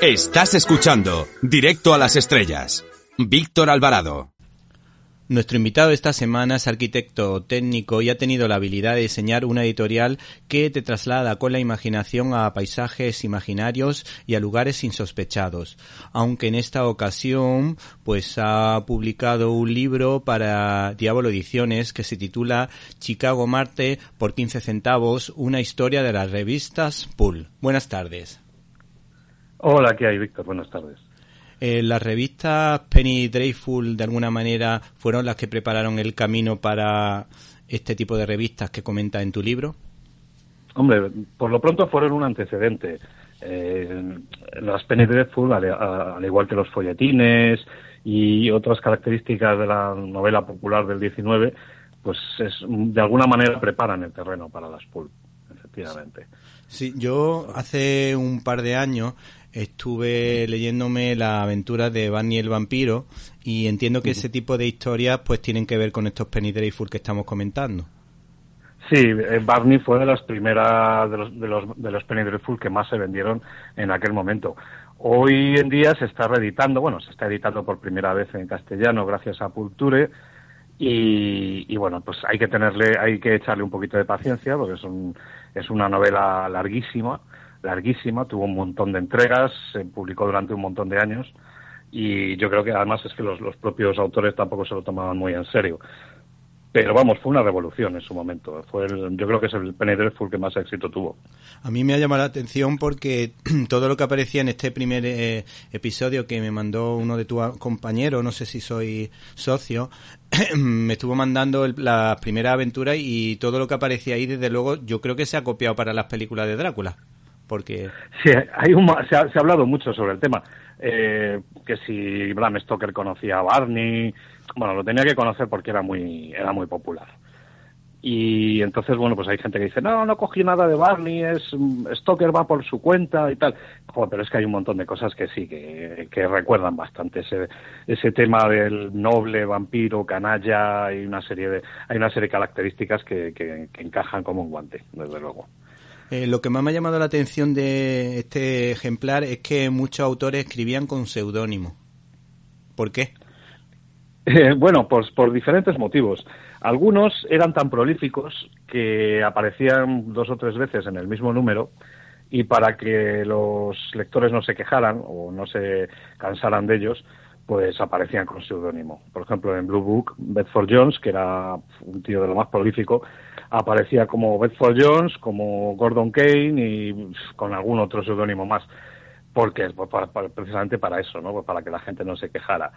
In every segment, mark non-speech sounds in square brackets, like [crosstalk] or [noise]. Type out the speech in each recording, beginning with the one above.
Estás escuchando Directo a las Estrellas. Víctor Alvarado. Nuestro invitado esta semana es arquitecto técnico y ha tenido la habilidad de diseñar una editorial que te traslada con la imaginación a paisajes imaginarios y a lugares insospechados. Aunque en esta ocasión, pues ha publicado un libro para Diablo Ediciones que se titula Chicago Marte por 15 centavos, una historia de las revistas Pool. Buenas tardes. Hola, ¿qué hay, Víctor? Buenas tardes. Eh, las revistas Penny Dreyfus de alguna manera fueron las que prepararon el camino para este tipo de revistas que comenta en tu libro. Hombre, por lo pronto fueron un antecedente. Eh, las Penny Dreadful, al, igual que los folletines y otras características de la novela popular del 19, pues es, de alguna manera preparan el terreno para las pulp, efectivamente. Sí, yo hace un par de años estuve leyéndome la aventura de Barney el vampiro y entiendo que ese tipo de historias pues tienen que ver con estos Penny que estamos comentando. Sí, eh, Barney fue de las primeras de los, de los, de los Penny Dreadful que más se vendieron en aquel momento. Hoy en día se está reeditando, bueno, se está editando por primera vez en castellano gracias a Pulture y, y, bueno, pues hay que tenerle, hay que echarle un poquito de paciencia porque es, un, es una novela larguísima larguísima, tuvo un montón de entregas, se publicó durante un montón de años y yo creo que además es que los, los propios autores tampoco se lo tomaban muy en serio. Pero vamos, fue una revolución en su momento. Fue yo creo que es el Penny Dreadful que más éxito tuvo. A mí me ha llamado la atención porque [clears throat] todo lo que aparecía en este primer eh, episodio que me mandó uno de tus compañeros, no sé si soy socio, [clears throat] me estuvo mandando la primera aventura y todo lo que aparecía ahí, desde luego, yo creo que se ha copiado para las películas de Drácula porque... Sí, hay se, ha, hablado mucho sobre el tema. Eh, que si Bram Stoker conocía a Barney, bueno, lo tenía que conocer porque era muy, era muy popular. Y entonces, bueno, pues hay gente que dice, no, no cogí nada de Barney, es Stoker va por su cuenta y tal. Joder, pero es que hay un montón de cosas que sí, que, que recuerdan bastante ese, ese tema del noble, vampiro, canalla, hay una serie de, hay una serie de características que, que encajan como un guante, desde luego. Eh, lo que más me ha llamado la atención de este ejemplar es que muchos autores escribían con seudónimo. ¿Por qué? Eh, bueno, pues por diferentes motivos. Algunos eran tan prolíficos que aparecían dos o tres veces en el mismo número y para que los lectores no se quejaran o no se cansaran de ellos, pues aparecían con seudónimo. Por ejemplo, en Blue Book, Bedford Jones, que era un tío de lo más prolífico, aparecía como Bedford Jones, como Gordon Kane y con algún otro seudónimo más, porque pues, precisamente para eso, ¿no? Pues para que la gente no se quejara.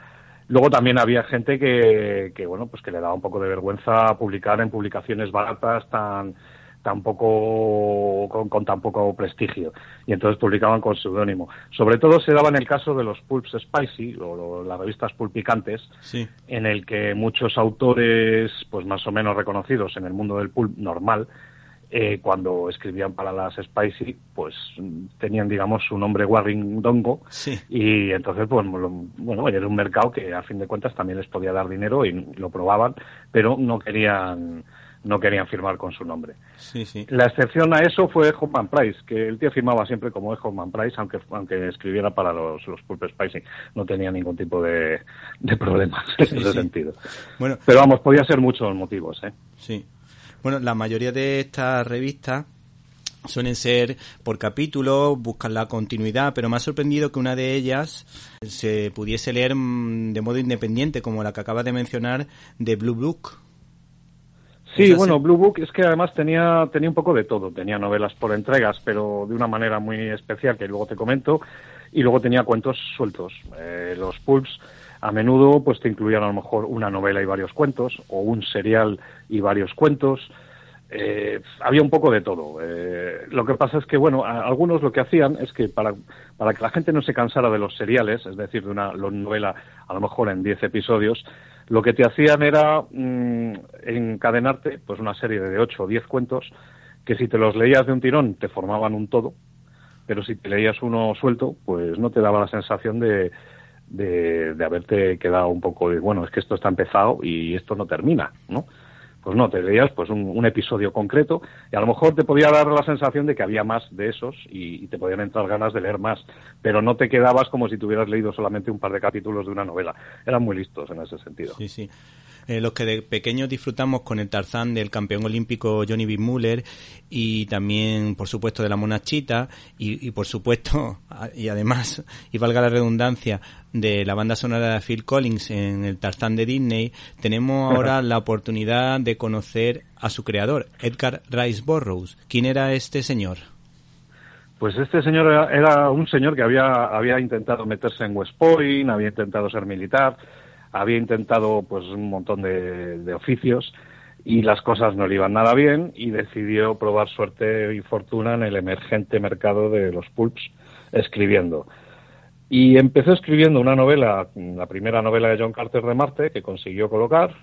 Luego también había gente que, que, bueno, pues que le daba un poco de vergüenza publicar en publicaciones baratas tan tampoco con, con tan poco prestigio y entonces publicaban con seudónimo. Sobre todo se daba en el caso de los pulps spicy o, las revistas pulpicantes, en el que muchos autores, pues más o menos reconocidos en el mundo del pulp normal, eh, cuando escribían para las Spicy, pues tenían, digamos, su nombre Warring Dongo. Y entonces, pues, bueno, era un mercado que a fin de cuentas también les podía dar dinero y lo probaban, pero no querían no querían firmar con su nombre. Sí, sí. La excepción a eso fue Hoffman Price, que el tío firmaba siempre como Hoffman Price, aunque, aunque escribiera para los, los Pulp Spicy. No tenía ningún tipo de, de problemas en ese sentido. Bueno, Pero vamos, podía ser muchos motivos. ¿eh? Sí. Bueno, la mayoría de estas revistas suelen ser por capítulo, buscan la continuidad, pero me ha sorprendido que una de ellas se pudiese leer mm, de modo independiente, como la que acabas de mencionar, de Blue Book. Sí, bueno, Blue Book es que además tenía, tenía un poco de todo. Tenía novelas por entregas, pero de una manera muy especial que luego te comento. Y luego tenía cuentos sueltos. Eh, los pulps a menudo pues te incluían a lo mejor una novela y varios cuentos, o un serial y varios cuentos. Eh, había un poco de todo. Eh, lo que pasa es que, bueno, algunos lo que hacían es que para, para que la gente no se cansara de los seriales, es decir, de una novela a lo mejor en 10 episodios, lo que te hacían era mm, encadenarte pues una serie de ocho o diez cuentos que si te los leías de un tirón te formaban un todo, pero si te leías uno suelto, pues no te daba la sensación de, de, haberte quedado un poco de, bueno, es que esto está empezado y esto no termina, ¿no? Pues no, te leías pues un, episodio concreto y a lo mejor te podía dar la sensación de que había más de esos y, te podían entrar ganas de leer más, pero no te quedabas como si tuvieras leído solamente un par de capítulos de una novela. Eran muy listos en ese sentido. Sí, sí. Eh, los que de pequeños disfrutamos con el Tarzán del campeón olímpico Johnny B. Muller y también, por supuesto, de la monachita y, y por supuesto, [laughs] y además, y valga la redundancia, de la banda sonora de Phil Collins en el Tarzán de Disney, tenemos [laughs] ahora la oportunidad de conocer a su creador, Edgar Rice Burroughs. ¿Quién era este señor? Pues este señor era, un señor que había, había intentado meterse en West Point, había intentado ser militar, había intentado pues un montón de, de oficios y las cosas no le iban nada bien y decidió probar suerte y fortuna en el emergente mercado de los pulps escribiendo. Y empezó escribiendo una novela, la primera novela de John Carter de Marte, que consiguió colocar.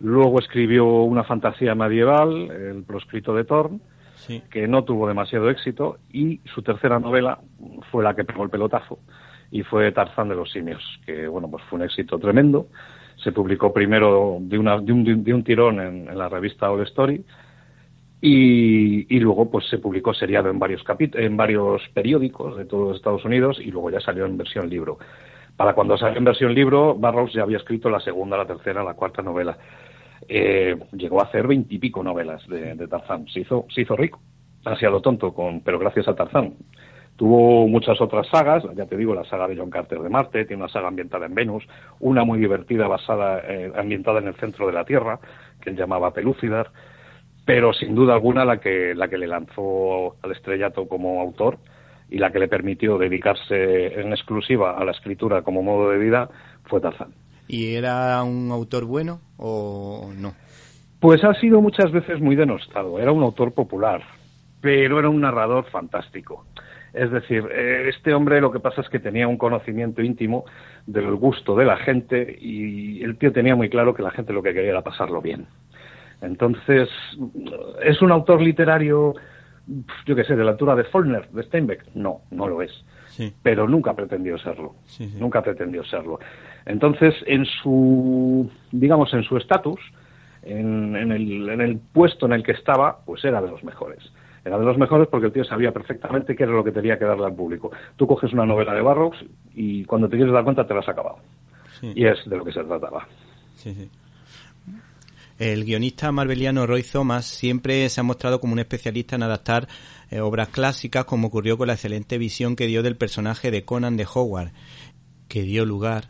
Luego escribió una fantasía medieval, El proscrito de Thorn, que no tuvo demasiado éxito. Y su tercera novela fue la que pegó el pelotazo, y fue Tarzán de los simios, que bueno, pues fue un éxito tremendo. Se publicó primero de, una, de, un, de tirón en, en la revista All Story, y, luego pues se publicó seriado en varios en varios periódicos de todos Estados Unidos y luego ya salió en versión libro. Para cuando salió en versión libro, Barrows ya había escrito la segunda, la tercera, la cuarta novela. Eh, llegó a hacer veintipico novelas de, Tarzán. Se hizo, se hizo rico, demasiado tonto, con, pero gracias a Tarzán. Tuvo muchas otras sagas, ya te digo, la saga de John Carter de Marte, tiene una saga ambientada en Venus, una muy divertida basada, eh, ambientada en el centro de la Tierra, que él llamaba Pelúcidar pero sin duda alguna la que, la que le lanzó al estrellato como autor y la que le permitió dedicarse en exclusiva a la escritura como modo de vida fue Tarzán. ¿Y era un autor bueno o no? Pues ha sido muchas veces muy denostado. Era un autor popular, pero era un narrador fantástico. Es decir, eh, este hombre lo que pasa es que tenía un conocimiento íntimo del gusto de la gente y el tío tenía muy claro que la gente lo que quería era pasarlo bien. Entonces, ¿es un autor literario, yo qué sé, de la altura de Faulkner, de Steinbeck? No, no lo es. Pero nunca pretendió serlo. Nunca pretendió serlo. Entonces, en su, digamos, en su estatus, en, el, en el puesto en el que estaba, pues era de los mejores. Era de los mejores porque el tío sabía perfectamente qué era lo que tenía que darle al público. Tú coges una novela de Barrocks y cuando te quieres dar cuenta te la has acabado. Y es de lo que se trataba. Sí, sí. El guionista marbeliano Roy Thomas siempre se ha mostrado como un especialista en adaptar eh, obras clásicas, como ocurrió con la excelente visión que dio del personaje de Conan de Howard, que dio lugar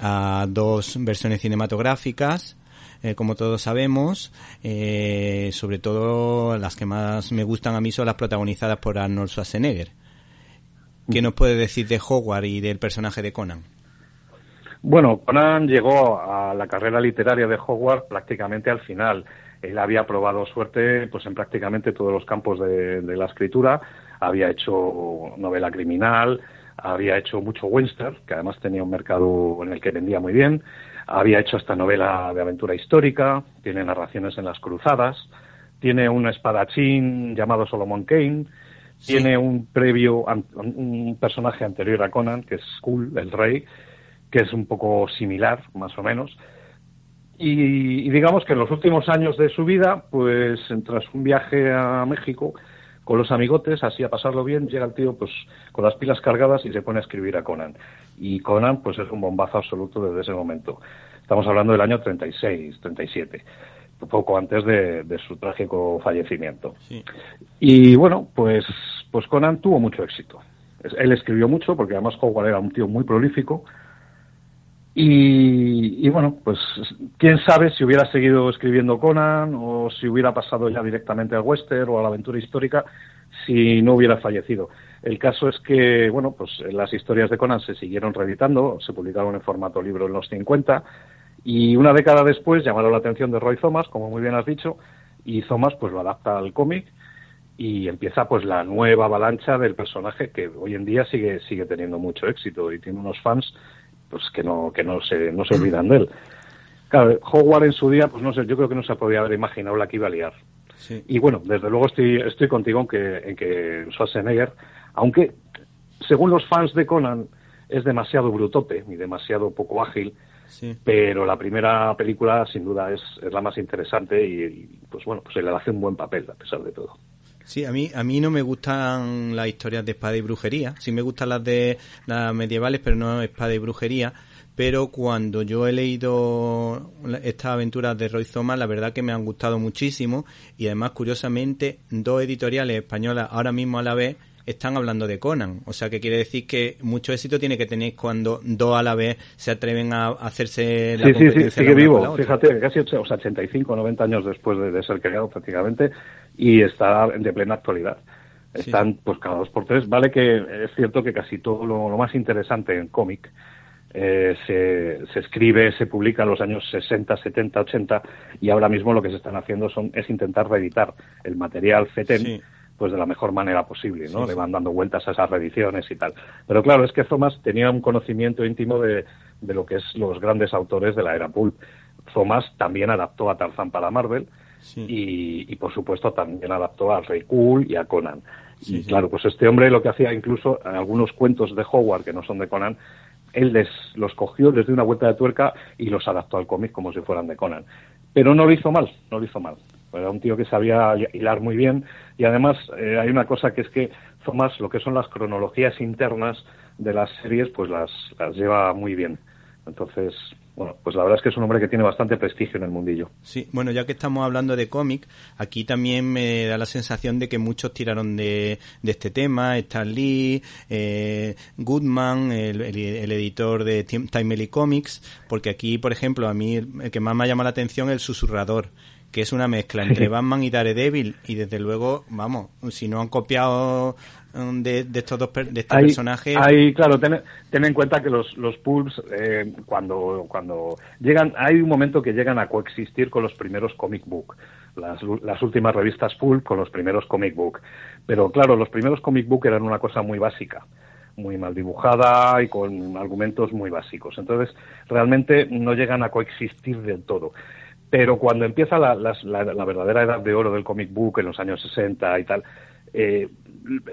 a dos versiones cinematográficas, eh, como todos sabemos, eh, sobre todo las que más me gustan a mí son las protagonizadas por Arnold Schwarzenegger. ¿Qué nos puede decir de Howard y del personaje de Conan? Bueno, Conan llegó a la carrera literaria de Hogwarts prácticamente al final. Él había probado suerte pues en prácticamente todos los campos de, la escritura. Había hecho novela criminal, había hecho mucho western, que además tenía un mercado en el que vendía muy bien. Había hecho esta novela de aventura histórica, tiene narraciones en las cruzadas, tiene un espadachín llamado Solomon Kane, tiene un previo, un personaje anterior a Conan, que es Skull, el rey, que es un poco similar, más o menos. Y, digamos que en los últimos años de su vida, pues tras un viaje a México con los amigotes, así a pasarlo bien, llega el tío pues con las pilas cargadas y se pone a escribir a Conan. Y Conan pues es un bombazo absoluto desde ese momento. Estamos hablando del año 36, 37 poco antes de, su trágico fallecimiento. Y bueno, pues, pues Conan tuvo mucho éxito. Él escribió mucho porque además Howard era un tío muy prolífico, y, bueno, pues quién sabe si hubiera seguido escribiendo Conan o si hubiera pasado ya directamente al western o a la aventura histórica si no hubiera fallecido. El caso es que, bueno, pues las historias de Conan se siguieron reeditando, se publicaron en formato libro en los 50 y una década después llamaron la atención de Roy Thomas, como muy bien has dicho, y Thomas pues lo adapta al cómic y empieza pues la nueva avalancha del personaje que hoy en día sigue sigue teniendo mucho éxito y tiene unos fans pues que no, que no se, no se olvidan de él. Claro, Howard en su día, pues no sé, yo creo que no se podía haber imaginado la que iba a liar. Y bueno, desde luego estoy, estoy contigo en que, en que Schwarzenegger, aunque según los fans de Conan es demasiado brutote y demasiado poco ágil, pero la primera película sin duda es, es la más interesante y, pues bueno, pues él hace un buen papel a pesar de todo. Sí, a mí, a mí no me gustan las historias de espada y brujería. Sí me gustan las de las medievales, pero no espada y brujería. Pero cuando yo he leído estas aventuras de Roy Thomas, la verdad que me han gustado muchísimo. Y además, curiosamente, dos editoriales españolas ahora mismo a la vez están hablando de Conan. O sea, que quiere decir que mucho éxito tiene que tener cuando dos a la vez se atreven a hacerse la sí, competencia. Sí, sí, sigue vivo. Fíjate, casi 85, 90 años después de, ser creado prácticamente y está de plena actualidad. Están, pues, cada dos por tres. Vale que es cierto que casi todo lo, más interesante en cómic eh, se, se, escribe, se publica en los años 60, 70, 80 y ahora mismo lo que se están haciendo son, es intentar reeditar el material FETEN pues de la mejor manera posible, ¿no? Le van dando vueltas a esas reediciones y tal. Pero claro, es que Thomas tenía un conocimiento íntimo de, de lo que es los grandes autores de la era pulp. Thomas también adaptó a Tarzan para Marvel y, y, por supuesto también adaptó a Rey Cool y a Conan. y claro, pues este hombre lo que hacía incluso en algunos cuentos de Howard que no son de Conan, él les los cogió, les dio una vuelta de tuerca y los adaptó al cómic como si fueran de Conan. Pero no lo hizo mal, no lo hizo mal. Era un tío que sabía hilar muy bien y además eh, hay una cosa que es que Thomas, lo que son las cronologías internas de las series, pues las, las lleva muy bien. Entonces, bueno, pues la verdad es que es un hombre que tiene bastante prestigio en el mundillo. Sí, bueno, ya que estamos hablando de cómic, aquí también me da la sensación de que muchos tiraron de, de este tema, Stan Lee, eh, Goodman, el, el, editor de Timely Comics, porque aquí, por ejemplo, a mí el que más me ha llamado la atención es el susurrador, que es una mezcla [laughs] entre Batman y Daredevil y desde luego, vamos, si no han copiado um, de, estos dos de este personaje Hay, claro, ten, en cuenta que los, los pulps eh, cuando, cuando llegan, hay un momento que llegan a coexistir con los primeros comic book. Las, las últimas revistas pulp con los primeros comic book. Pero claro, los primeros comic book eran una cosa muy básica muy mal dibujada y con argumentos muy básicos. Entonces, realmente no llegan a coexistir del todo. Pero cuando empieza la, verdadera edad de oro del comic book en los años 60 y tal, eh,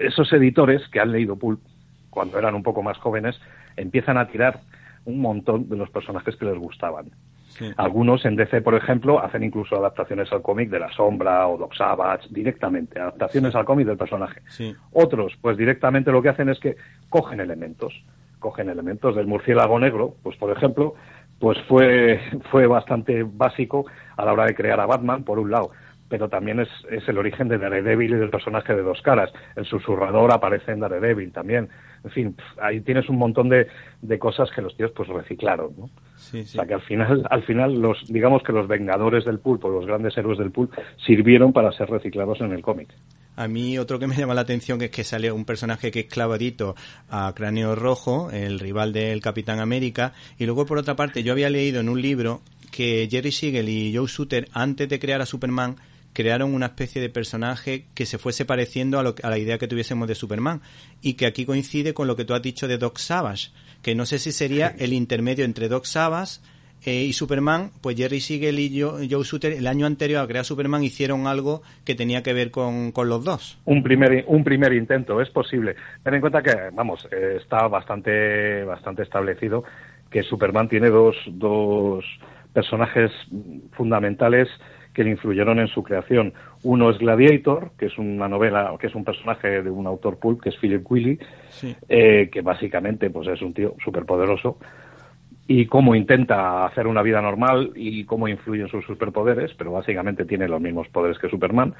esos editores que han leído Pulp cuando eran un poco más jóvenes empiezan a tirar un montón de los personajes que les gustaban. Algunos en DC, por ejemplo, hacen incluso adaptaciones al cómic de La Sombra o Doc Savage directamente, adaptaciones al cómic del personaje. Otros, pues directamente lo que hacen es que cogen elementos, cogen elementos del murciélago negro, pues por ejemplo, pues fue, fue bastante básico a la hora de crear a Batman, por un lado, pero también es, es el origen de Daredevil y del personaje de dos caras. El susurrador aparece en Daredevil también. En fin, ahí tienes un montón de, de cosas que los tíos pues reciclaron, ¿no? O sea que al final, al final los, digamos que los vengadores del pulpo, los grandes héroes del pulp, sirvieron para ser reciclados en el cómic. A mí otro que me llama la atención es que sale un personaje que es clavadito a Cráneo Rojo, el rival del Capitán América, y luego por otra parte yo había leído en un libro que Jerry Siegel y Joe Sutter antes de crear a Superman crearon una especie de personaje que se fuese pareciendo a, a la idea que tuviésemos de Superman y que aquí coincide con lo que tú has dicho de Doc Savage, que no sé si sería el intermedio entre Doc Savage eh, y Superman, pues Jerry Siegel y Joe, Joe Sutter el año anterior a crear Superman hicieron algo que tenía que ver con, con, los dos. Un primer, un primer intento, es posible. Ten en cuenta que, vamos, eh, está bastante, bastante establecido que Superman tiene dos, dos personajes fundamentales que le influyeron en su creación. Uno es Gladiator, que es una novela, que es un personaje de un autor pulp, que es Philip Willy, eh, que básicamente pues es un tío superpoderoso y cómo intenta hacer una vida normal y cómo influyen sus superpoderes, pero básicamente tiene los mismos poderes que Superman.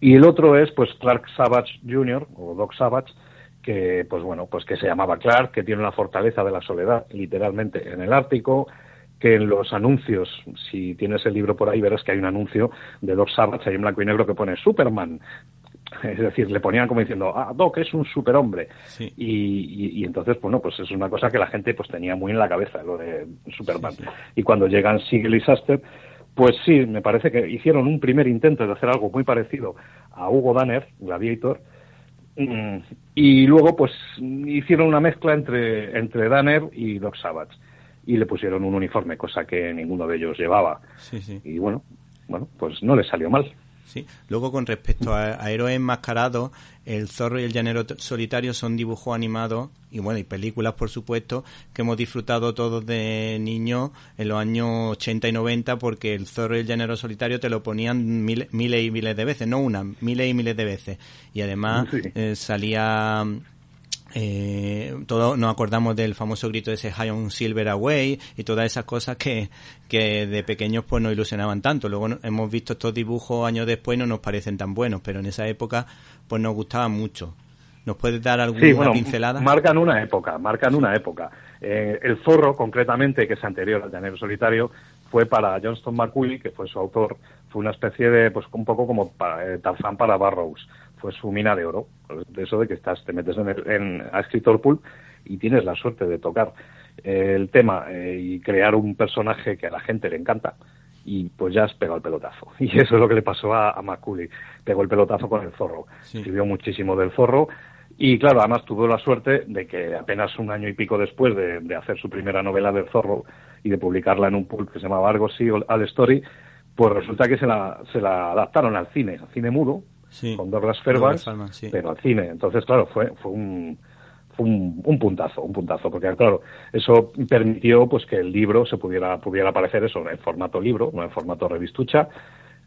Y el otro es pues Clark Savage Jr. o Doc Savage, que pues bueno, pues que se llamaba Clark, que tiene una fortaleza de la soledad, literalmente en el Ártico, que en los anuncios, si tienes el libro por ahí, verás que hay un anuncio de Doc Savage ahí en blanco y negro que pone Superman, [laughs] es decir, le ponían como diciendo, ah, Doc es un superhombre. Y, y, entonces, bueno, pues es una cosa que la gente pues tenía muy en la cabeza, lo de Superman. Y cuando llegan Siegel y Saster, pues sí, me parece que hicieron un primer intento de hacer algo muy parecido a Hugo Danner, Gladiator, mm, y luego pues hicieron una mezcla entre, entre Danner y Doc Savage. Y le pusieron un uniforme, cosa que ninguno de ellos llevaba. Y bueno, bueno, pues no les salió mal. Sí. Luego, con respecto a, héroes enmascarados, El Zorro y el Llanero Solitario son dibujos animados y, bueno, y películas, por supuesto, que hemos disfrutado todos de niños en los años 80 y 90 porque El Zorro y el Llanero Solitario te lo ponían miles y miles de veces, no una, miles y miles de veces. Y además eh, salía eh, todos nos acordamos del famoso grito de ese High on Silver Away y todas esas cosas que, que de pequeños pues nos ilusionaban tanto. Luego hemos visto estos dibujos años después y no nos parecen tan buenos, pero en esa época pues nos gustaban mucho. ¿Nos puedes dar alguna pincelada? Marcan una época, marcan una época. Eh, el zorro, concretamente, que es anterior al llanero solitario, fue para Johnston McCulley, que fue su autor, fue una especie de, pues un poco como para, eh, Tarzán para Barrows fue su mina de oro. De eso de que estás, te metes en, el, en a escritor pool y tienes la suerte de tocar eh, el tema eh, y crear un personaje que a la gente le encanta y pues ya has pegado el pelotazo. [laughs] Y eso es lo que le pasó a, a. Pegó el pelotazo con el zorro. Escribió muchísimo del zorro y claro, además tuvo la suerte de que apenas un año y pico después de, hacer su primera novela del zorro y de publicarla en un pulp que se llamaba Argosy All Story, pues resulta que se la, se la adaptaron al cine, al cine mudo, con Douglas Fairbanks, pero al cine. Entonces, claro, fue, fue un, un, puntazo, un puntazo, porque claro, eso permitió pues que el libro se pudiera, pudiera aparecer eso en formato libro, no en formato revistucha,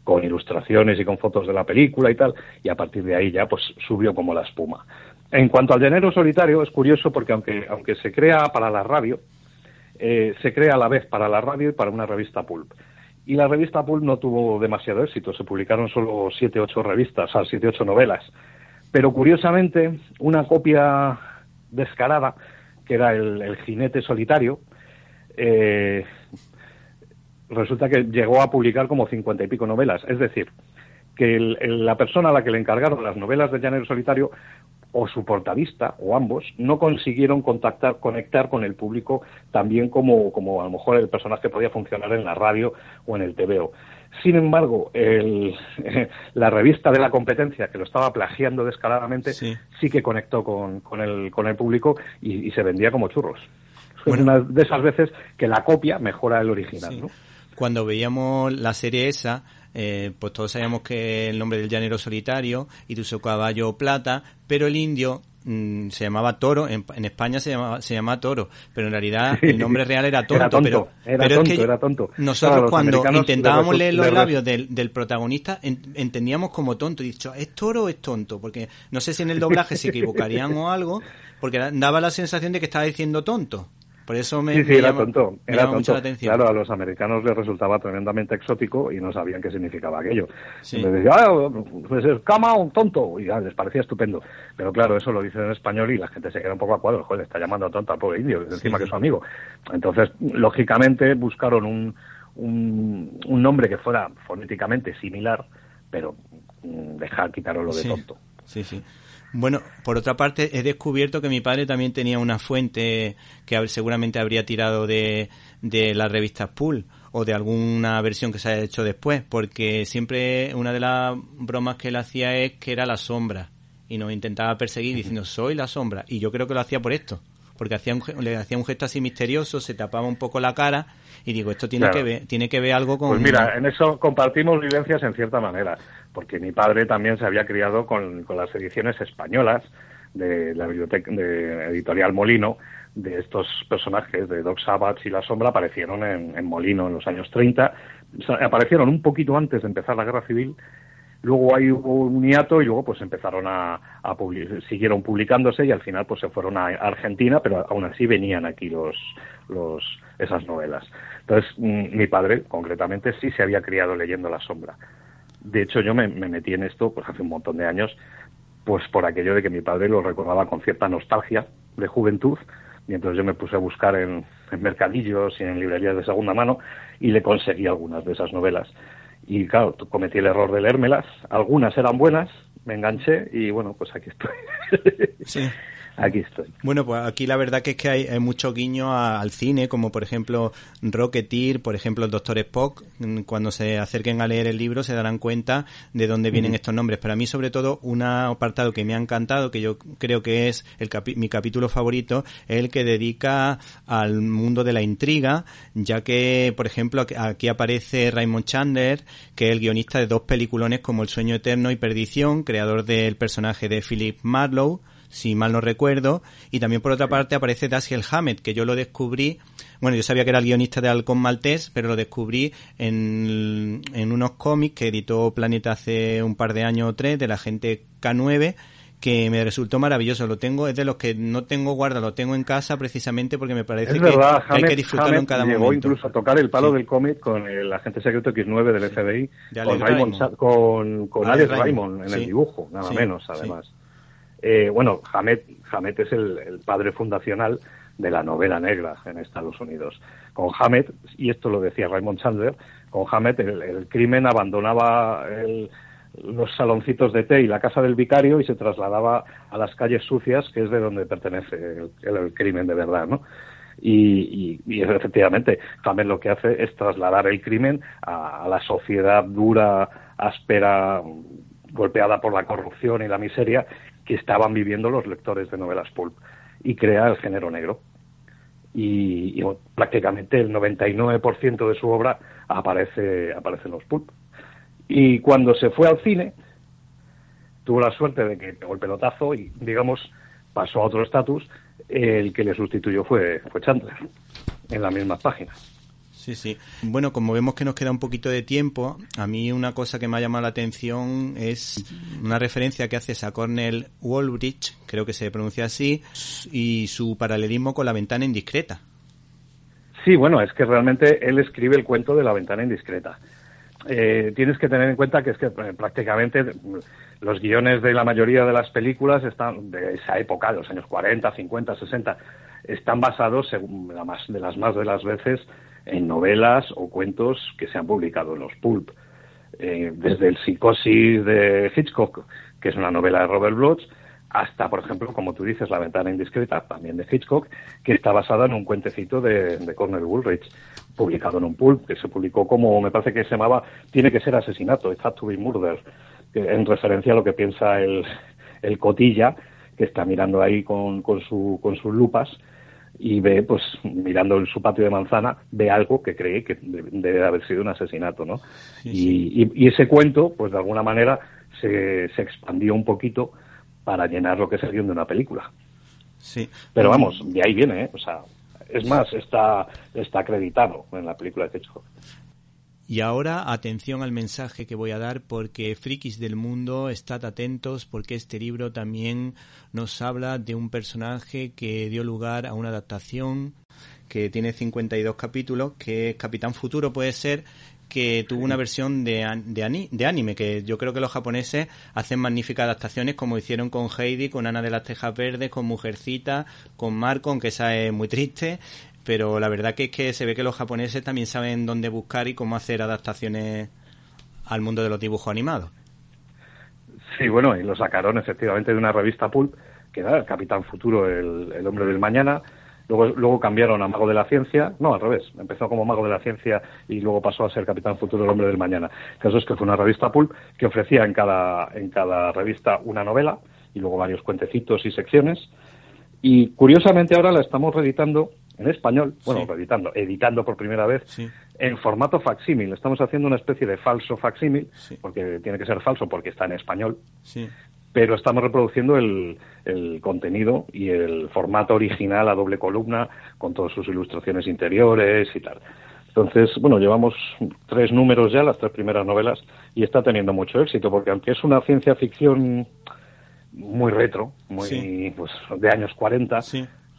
con ilustraciones y con fotos de la película y tal, y a partir de ahí ya pues subió como la espuma. En cuanto al género solitario, es curioso porque aunque, aunque se crea para la radio, eh, se crea a la vez para la radio y para una revista pulp. Y la revista Pulp no tuvo demasiado éxito, se publicaron solo siete, ocho revistas, o sea, siete, ocho novelas. Pero curiosamente, una copia descarada, que era el, jinete solitario, eh, resulta que llegó a publicar como cincuenta y pico novelas. Es decir, que la persona a la que le encargaron las novelas de Llanero Solitario o su portavista, o ambos, no consiguieron contactar, conectar con el público tan bien como, como a lo mejor el personaje podía funcionar en la radio o en el TVO. Sin embargo, el, [laughs] la revista de la competencia, que lo estaba plagiando descaradamente, sí, que conectó con, con, el, con el público y, se vendía como churros. Es una de esas veces que la copia mejora el original. ¿no? Cuando veíamos la serie esa, eh, pues todos sabíamos que el nombre del llanero solitario y su caballo plata, pero el indio mm, se llamaba Toro, en, España se llamaba, se llama Toro, pero en realidad el nombre real era Tonto. pero, era tonto, nosotros cuando intentábamos leer los labios del, del protagonista entendíamos como tonto. Y dicho, ¿es Toro o es tonto? Porque no sé si en el doblaje se equivocarían o algo, porque daba la sensación de que estaba diciendo tonto. Por eso me, sí, sí, era tonto, era tonto. Claro, a los americanos les resultaba tremendamente exótico y no sabían qué significaba aquello. Sí. Les decía, ah, pues es cama un tonto, y ya, les parecía estupendo. Pero claro, eso lo dicen en español y la gente se queda un poco a cuadro, joder, está llamando a tonto al pobre indio, encima que es su amigo. Entonces, lógicamente, buscaron un, un, un nombre que fuera fonéticamente similar, pero mm, dejar, quitarlo lo de tonto. Sí, sí. Bueno, por otra parte, he descubierto que mi padre también tenía una fuente que seguramente habría tirado de, de las revistas Pool o de alguna versión que se haya hecho después, porque siempre una de las bromas que él hacía es que era la sombra y nos intentaba perseguir diciendo soy la sombra y yo creo que lo hacía por esto porque hacía un, le hacía un gesto así misterioso, se tapaba un poco la cara y digo, esto tiene que ver tiene que ver algo con... Pues mira, en eso compartimos vivencias en cierta manera, porque mi padre también se había criado con, las ediciones españolas de la biblioteca de editorial Molino, de estos personajes de Doc Savage y La Sombra aparecieron en, en Molino en los años 30, aparecieron un poquito antes de empezar la Guerra Civil Luego hay un hiato y luego pues empezaron a, siguieron publicándose y al final pues se fueron a Argentina, pero aún así venían aquí los, los esas novelas. Entonces mm, mi padre concretamente sí se había criado leyendo La Sombra. De hecho yo me, metí en esto pues hace un montón de años pues por aquello de que mi padre lo recordaba con cierta nostalgia de juventud mientras yo me puse a buscar en, en mercadillos y en librerías de segunda mano y le conseguí algunas de esas novelas. Y claro, cometí el error de leérmelas. Algunas eran buenas, me enganché y bueno, pues aquí estoy. sí. [laughs] Aquí estoy. Bueno, pues aquí la verdad que es que hay, mucho guiño al cine, como por ejemplo Rocketeer, por ejemplo el Doctor Spock. Mm, cuando se acerquen a leer el libro se darán cuenta de dónde vienen estos nombres. Pero a mí sobre todo un apartado que me ha encantado, que yo creo que es el mi capítulo favorito, es el que dedica al mundo de la intriga, ya que por ejemplo aquí aparece Raymond Chandler, que es el guionista de dos peliculones como El sueño eterno y Perdición, creador del personaje de Philip Marlowe si mal no recuerdo, y también por otra parte aparece Dashiell Hammett, que yo lo descubrí, bueno, yo sabía que era el guionista de Halcón Maltés, pero lo descubrí en, en unos cómics que editó Planeta hace un par de años o tres, de la gente K9, que me resultó maravilloso. Lo tengo, es de los que no tengo guarda, lo tengo en casa precisamente porque me parece que, hay que disfrutarlo en cada llegó incluso a tocar el palo del cómic con el agente secreto X9 del FBI, con, Raymond, con, con Alex, Raymond, en el dibujo, nada menos, además. Eh, bueno, Hamet, es el, padre fundacional de la novela negra en Estados Unidos. Con Hamet, y esto lo decía Raymond Chandler, con Hamet el, crimen abandonaba los saloncitos de té y la casa del vicario y se trasladaba a las calles sucias, que es de donde pertenece el, crimen de verdad, ¿no? Y, efectivamente, Hamet lo que hace es trasladar el crimen a la sociedad dura, áspera, golpeada por la corrupción y la miseria que estaban viviendo los lectores de novelas pulp y crea el género negro. Y, prácticamente el 99% de su obra aparece, aparece en los pulp. Y cuando se fue al cine, tuvo la suerte de que pegó el pelotazo y, digamos, pasó a otro estatus. El que le sustituyó fue, fue Chandler, en la misma página. Sí, sí. Bueno, como vemos que nos queda un poquito de tiempo, a mí una cosa que me ha llamado la atención es una referencia que haces a Cornell Wallbridge, creo que se pronuncia así, y su paralelismo con la ventana indiscreta. Sí, bueno, es que realmente él escribe el cuento de la ventana indiscreta. Eh, tienes que tener en cuenta que es que eh, prácticamente los guiones de la mayoría de las películas están de esa época, de los años 40, 50, 60, están basados, según la más, de las más de las veces, en novelas o cuentos que se han publicado en los pulp. Eh, desde el Psicosis de Hitchcock, que es una novela de Robert Bloch, hasta, por ejemplo, como tú dices, La ventana indiscreta, también de Hitchcock, que está basada en un cuentecito de, de Cornel Woolrich, publicado en un pulp, que se publicó como, me parece que se llamaba Tiene que ser asesinato, It had to be murder, en referencia a lo que piensa el, el cotilla, que está mirando ahí con, con, su, con sus lupas, y ve, pues mirando en su patio de manzana, ve algo que cree que debe haber sido un asesinato, ¿no? Y, y, ese cuento, pues de alguna manera, se, se expandió un poquito para llenar lo que es el guion de una película. Sí. Pero vamos, de ahí viene, ¿eh? O sea, es más, está, está acreditado en la película de Hitchcock. Y ahora atención al mensaje que voy a dar porque frikis del mundo, estad atentos porque este libro también nos habla de un personaje que dio lugar a una adaptación que tiene 52 capítulos, que es Capitán Futuro puede ser, que tuvo una versión de, de, anime, que yo creo que los japoneses hacen magníficas adaptaciones como hicieron con Heidi, con Ana de las Tejas Verdes, con Mujercita, con Marco, aunque esa es muy triste, pero la verdad que es que se ve que los japoneses también saben dónde buscar y cómo hacer adaptaciones al mundo de los dibujos animados. Sí, bueno, y lo sacaron efectivamente de una revista pulp, que era el Capitán Futuro, el, hombre del mañana. Luego, luego cambiaron a Mago de la Ciencia, no, al revés, empezó como Mago de la Ciencia y luego pasó a ser Capitán Futuro, el hombre del mañana. El caso es que fue una revista pulp que ofrecía en cada, en cada revista una novela y luego varios cuentecitos y secciones. Y curiosamente ahora la estamos reeditando en español, bueno, editando, editando por primera vez en formato facsímil. Estamos haciendo una especie de falso facsímil, porque tiene que ser falso porque está en español, pero estamos reproduciendo el, el, contenido y el formato original a doble columna con todas sus ilustraciones interiores y tal. Entonces, bueno, llevamos tres números ya, las tres primeras novelas, y está teniendo mucho éxito, porque aunque es una ciencia ficción muy retro, muy pues, de años 40,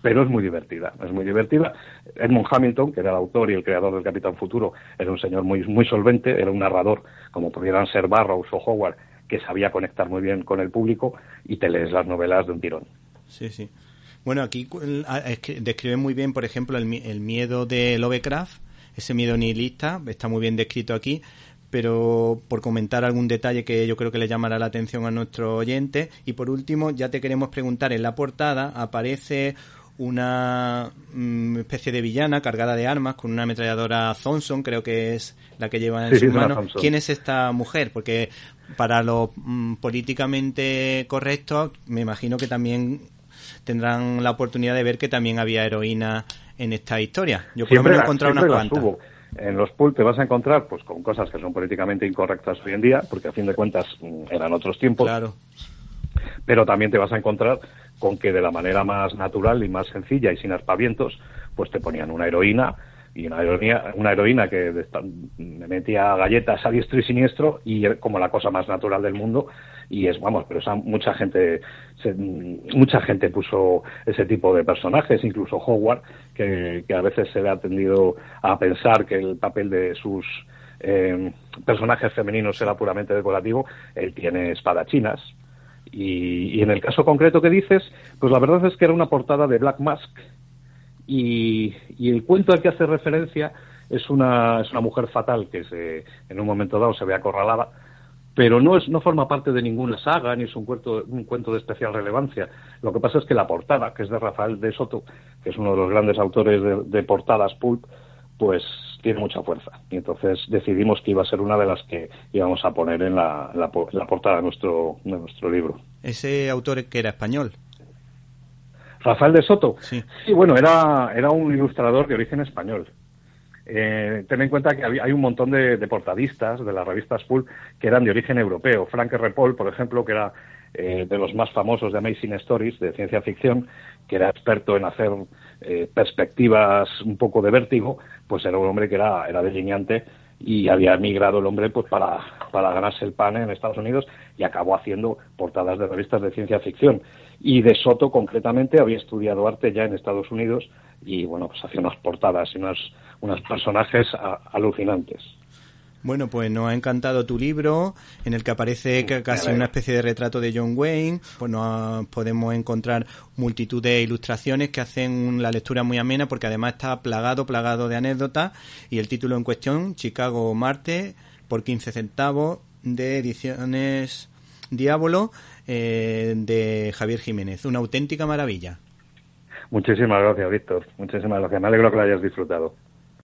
pero es muy divertida, es muy divertida. Edmund Hamilton, que era el autor y el creador del Capitán Futuro, era un señor muy, muy solvente, era un narrador, como pudieran ser Barrows o Howard, que sabía conectar muy bien con el público y te lees las novelas de un tirón. Sí, sí. Bueno, aquí que describe muy bien, por ejemplo, el, el miedo de Lovecraft, ese miedo nihilista, está muy bien descrito aquí, pero por comentar algún detalle que yo creo que le llamará la atención a nuestro oyente. Y por último, ya te queremos preguntar, en la portada aparece una mm, especie de villana cargada de armas con una ametralladora Thompson, creo que es la que lleva en su mano. ¿Quién es esta mujer? Porque para lo mm, políticamente correcto, me imagino que también tendrán la oportunidad de ver que también había heroína en esta historia. Yo por lo menos he encontrado unas cuantas. En los pool te vas a encontrar pues con cosas que son políticamente incorrectas hoy en día, porque a fin de cuentas mm, eran otros tiempos. Claro. Pero también te vas a encontrar con que de la manera más natural y más sencilla y sin aspavientos, pues te ponían una heroína y una heroína, una heroína que me metía galletas a diestro y siniestro y como la cosa más natural del mundo y es vamos pero mucha gente mucha gente puso ese tipo de personajes incluso Howard que, a veces se le ha tendido a pensar que el papel de sus eh, personajes femeninos era puramente decorativo él tiene espadachinas y, y en el caso concreto que dices, pues la verdad es que era una portada de Black Mask y, el cuento al que hace referencia es una, es una mujer fatal que se, en un momento dado se ve acorralada, pero no, es, no forma parte de ninguna saga ni es un cuento, un cuento de especial relevancia. Lo que pasa es que la portada, que es de Rafael de Soto, que es uno de los grandes autores de portadas pulp, pues tiene mucha fuerza. Y entonces decidimos que iba a ser una de las que íbamos a poner en la, la, portada de nuestro, de nuestro libro. ¿Ese autor que era español? Rafael de Soto. Sí, sí bueno, era, era un ilustrador de origen español. Eh, ten en cuenta que hay un montón de, portadistas de las revistas Full que eran de origen europeo. Frank R. Paul, por ejemplo, que era eh, de los más famosos de Amazing Stories, de ciencia ficción, que era experto en hacer eh, perspectivas un poco de vértigo, pues era un hombre que era, era delineante y había emigrado el hombre pues para, para ganarse el pan en Estados Unidos y acabó haciendo portadas de revistas de ciencia ficción. Y de Soto, concretamente, había estudiado arte ya en Estados Unidos y, bueno, pues hacía unas portadas y unos, unos personajes alucinantes. Bueno, pues nos ha encantado tu libro, en el que aparece casi una especie de retrato de John Wayne. Pues nos podemos encontrar multitud de ilustraciones que hacen la lectura muy amena, porque además está plagado, plagado de anécdotas. Y el título en cuestión, Chicago Marte, por 15 centavos, de ediciones Diablo, eh, de Javier Jiménez. Una auténtica maravilla. Muchísimas gracias, Víctor. Muchísimas gracias. Me alegro que lo hayas disfrutado.